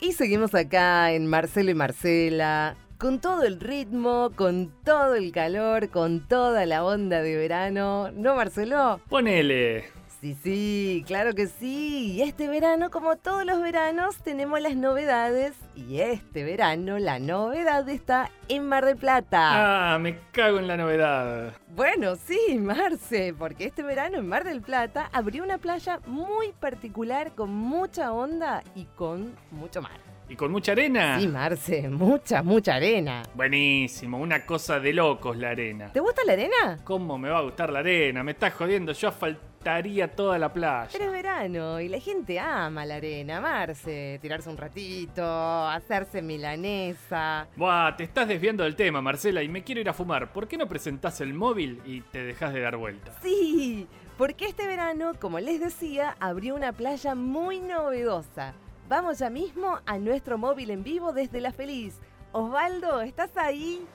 Y seguimos acá en Marcelo y Marcela, con todo el ritmo, con todo el calor, con toda la onda de verano. ¿No, Marcelo? Ponele. Sí, sí, claro que sí. Y este verano, como todos los veranos, tenemos las novedades. Y este verano, la novedad está en Mar del Plata. Ah, me cago en la novedad. Bueno, sí, Marce, porque este verano en Mar del Plata abrió una playa muy particular, con mucha onda y con mucho mar. ¿Y con mucha arena? Sí, Marce, mucha, mucha arena. Buenísimo, una cosa de locos la arena. ¿Te gusta la arena? ¿Cómo me va a gustar la arena? Me estás jodiendo, yo asfaltaría toda la playa. Pero es verano y la gente ama la arena, Marce. Tirarse un ratito, hacerse milanesa. Buah, te estás desviando del tema, Marcela, y me quiero ir a fumar. ¿Por qué no presentás el móvil y te dejas de dar vuelta? Sí, porque este verano, como les decía, abrió una playa muy novedosa. Vamos ya mismo a nuestro móvil en vivo desde La Feliz. Osvaldo, ¿estás ahí?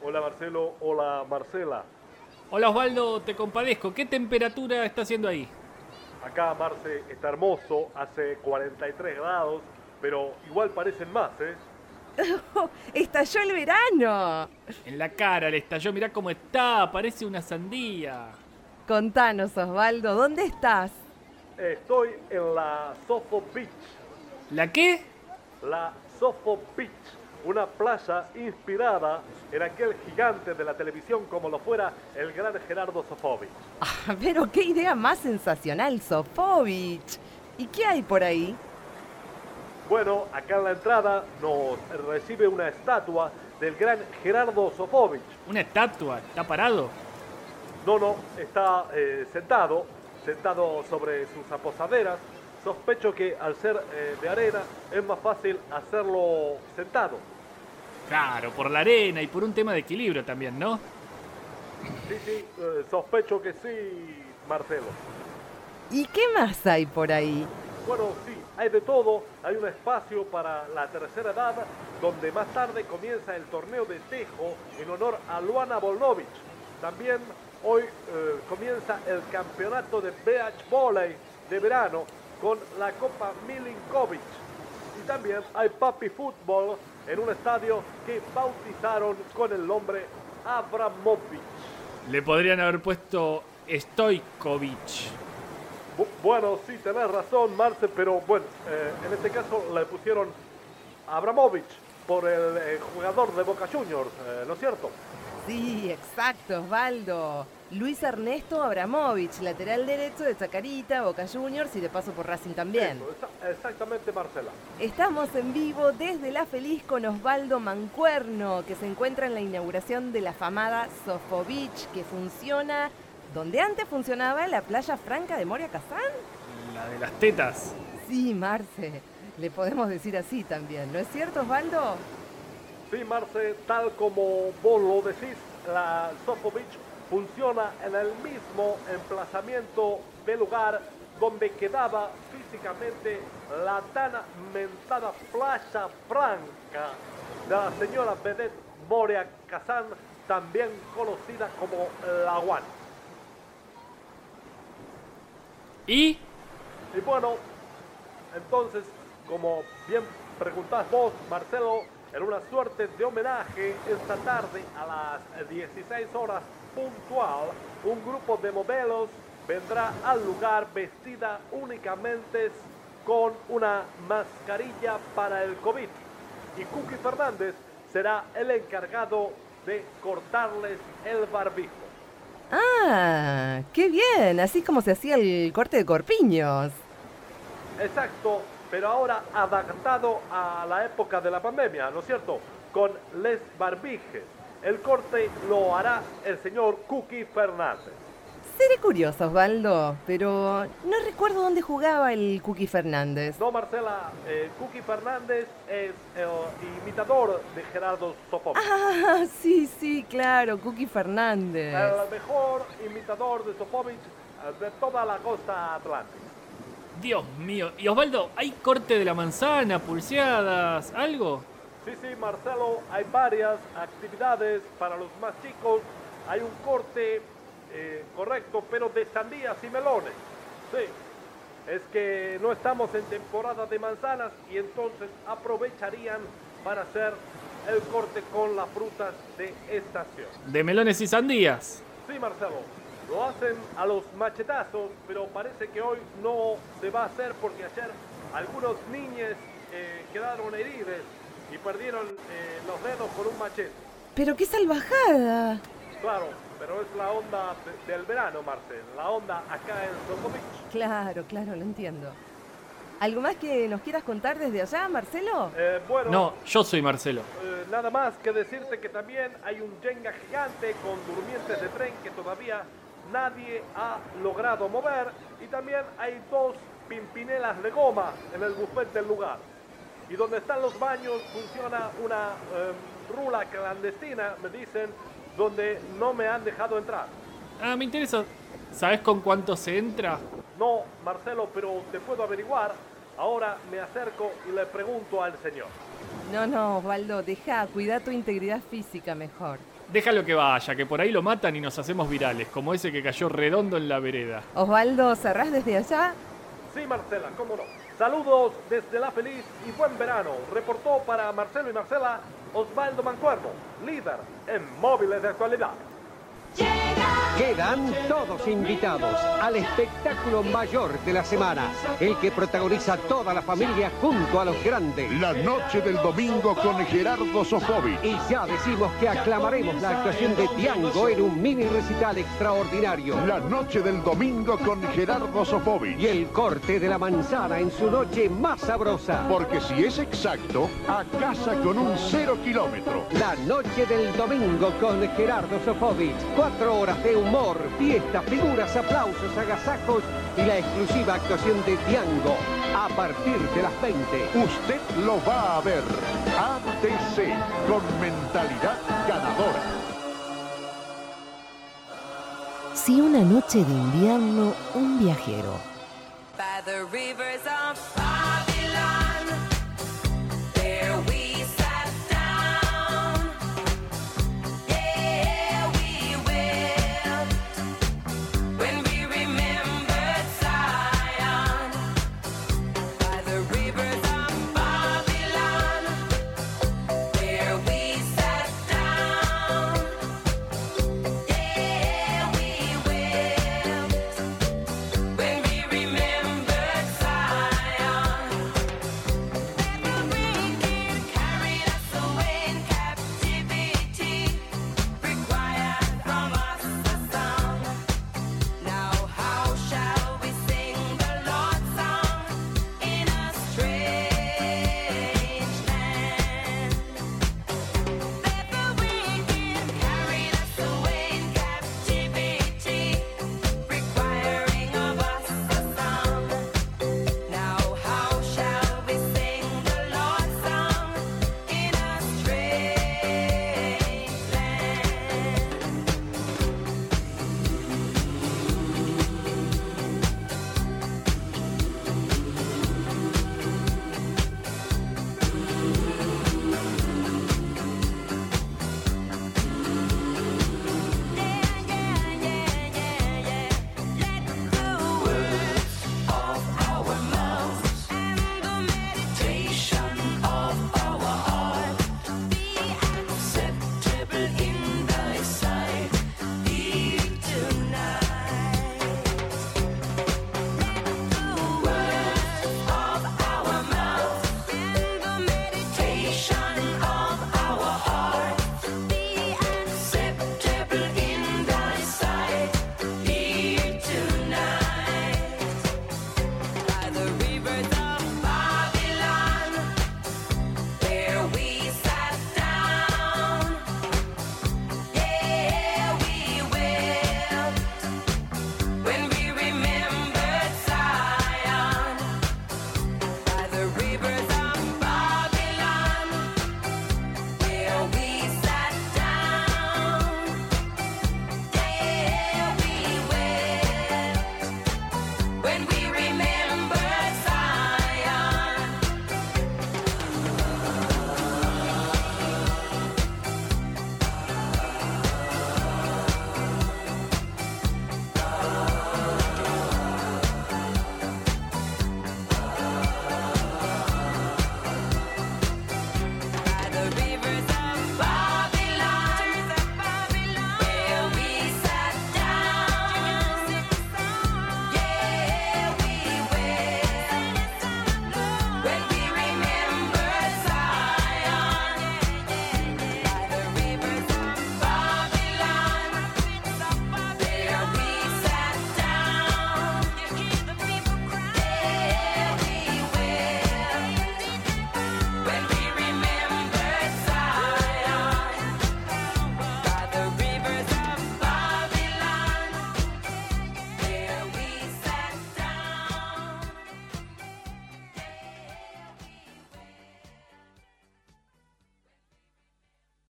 Hola Marcelo, hola Marcela. Hola Osvaldo, te compadezco. ¿Qué temperatura está haciendo ahí? Acá Marce está hermoso, hace 43 grados, pero igual parecen más, ¿eh? ¡Estalló el verano! En la cara le estalló, mirá cómo está, parece una sandía. Contanos, Osvaldo, ¿dónde estás? Estoy en la Sofo Beach. ¿La qué? La Sofo Beach, una playa inspirada en aquel gigante de la televisión como lo fuera el gran Gerardo Sofovich. Ah, pero qué idea más sensacional, Sofovich. ¿Y qué hay por ahí? Bueno, acá en la entrada nos recibe una estatua del gran Gerardo Sofovich. ¿Una estatua? ¿Está parado? No, no, está eh, sentado, sentado sobre sus aposaderas. Sospecho que al ser eh, de arena es más fácil hacerlo sentado. Claro, por la arena y por un tema de equilibrio también, ¿no? Sí, sí, eh, sospecho que sí, Marcelo. ¿Y qué más hay por ahí? Bueno, sí, hay de todo. Hay un espacio para la tercera edad donde más tarde comienza el torneo de tejo en honor a Luana Volnovich. También hoy eh, comienza el campeonato de beach volley de verano con la Copa Milinkovic. Y también hay papi fútbol en un estadio que bautizaron con el nombre Abramovich. Le podrían haber puesto Stojkovic. Bu- Bueno, sí, tenés razón, Marce, pero bueno, eh, en este caso le pusieron Abramovich por el eh, jugador de Boca Juniors, eh, ¿no es cierto? Sí, exacto, Osvaldo. Luis Ernesto Abramovich, lateral derecho de Chacarita, Boca Juniors y de paso por Racing también. Eso, exactamente, Marcela. Estamos en vivo desde La Feliz con Osvaldo Mancuerno, que se encuentra en la inauguración de la famada Sofo Beach, que funciona donde antes funcionaba la playa franca de Moria Kazán. La de las tetas. Sí, Marce, le podemos decir así también, ¿no es cierto, Osvaldo? Sí, Marce, tal como vos lo decís, la Sofo Beach funciona en el mismo emplazamiento del lugar donde quedaba físicamente la tan mentada playa franca de la señora vedette Moria Kazán, también conocida como La One. ¿Y? Y bueno, entonces, como bien preguntás vos, Marcelo, en una suerte de homenaje, esta tarde a las 16 horas puntual, un grupo de modelos vendrá al lugar vestida únicamente con una mascarilla para el COVID. Y Cookie Fernández será el encargado de cortarles el barbijo. Ah, qué bien, así como se hacía el corte de corpiños. Exacto, pero ahora adaptado a la época de la pandemia, ¿no es cierto? Con les barbijes. El corte lo hará el señor Cookie Fernández. Seré curioso, Osvaldo, pero no recuerdo dónde jugaba el Cookie Fernández. No, Marcela, eh, Cookie Fernández es el imitador de Gerardo Sofovich. Ah, sí, sí, claro, Cookie Fernández. El mejor imitador de Sofovich eh, de toda la costa atlántica. Dios mío. Y Osvaldo, ¿hay corte de la manzana, pulseadas, algo? Sí, sí, Marcelo, hay varias actividades para los más chicos. Hay un corte eh, correcto, pero de sandías y melones. Sí. es que no estamos en temporada de manzanas y entonces aprovecharían para hacer el corte con las frutas de estación. De melones y sandías. Sí, Marcelo, lo hacen a los machetazos, pero parece que hoy no se va a hacer porque ayer algunos niños eh, quedaron heridos y perdieron eh, los dedos por un machete. Pero qué salvajada. Claro, pero es la onda de- del verano, Marcel, la onda acá en Soco Beach. Claro, claro, lo entiendo. ¿Algo más que nos quieras contar desde allá, Marcelo? Eh, bueno, No, yo soy Marcelo. eh, nada más que decirte que también hay un Jenga gigante con durmientes de tren que todavía nadie ha logrado mover y también hay dos pimpinelas de goma en el buffet del lugar. Y donde están los baños funciona una eh, rula clandestina, me dicen, donde no me han dejado entrar. Ah, me interesa. ¿Sabes con cuánto se entra? No, Marcelo, pero te puedo averiguar. Ahora me acerco y le pregunto al señor. No, no, Osvaldo, deja, cuida tu integridad física mejor. Déjalo que vaya, que por ahí lo matan y nos hacemos virales, como ese que cayó redondo en la vereda. Osvaldo, ¿cerrás desde allá? Sí, Marcela, cómo no. Saludos desde La Feliz y buen verano. Reportó para Marcelo y Marcela Osvaldo Mancuerno, líder en móviles de actualidad. Quedan todos invitados al espectáculo mayor de la semana, el que protagoniza toda la familia junto a los grandes. La noche del domingo con Gerardo Sofovich. Y ya decimos que aclamaremos la actuación de Tiango en un mini recital extraordinario. La noche del domingo con Gerardo Y Sofovich. el corte de la manzana en su noche más sabrosa. Porque si es exacto, a casa con un cero kilómetro. La noche del domingo con Gerardo Sofovich. Cuatro horas de humor, fiesta, figuras, aplausos, agasajos y la exclusiva actuación de Tiango. A partir de las 20. Usted lo va a ver. ATC, con mentalidad ganadora. Si una noche de invierno un viajero by the rivers of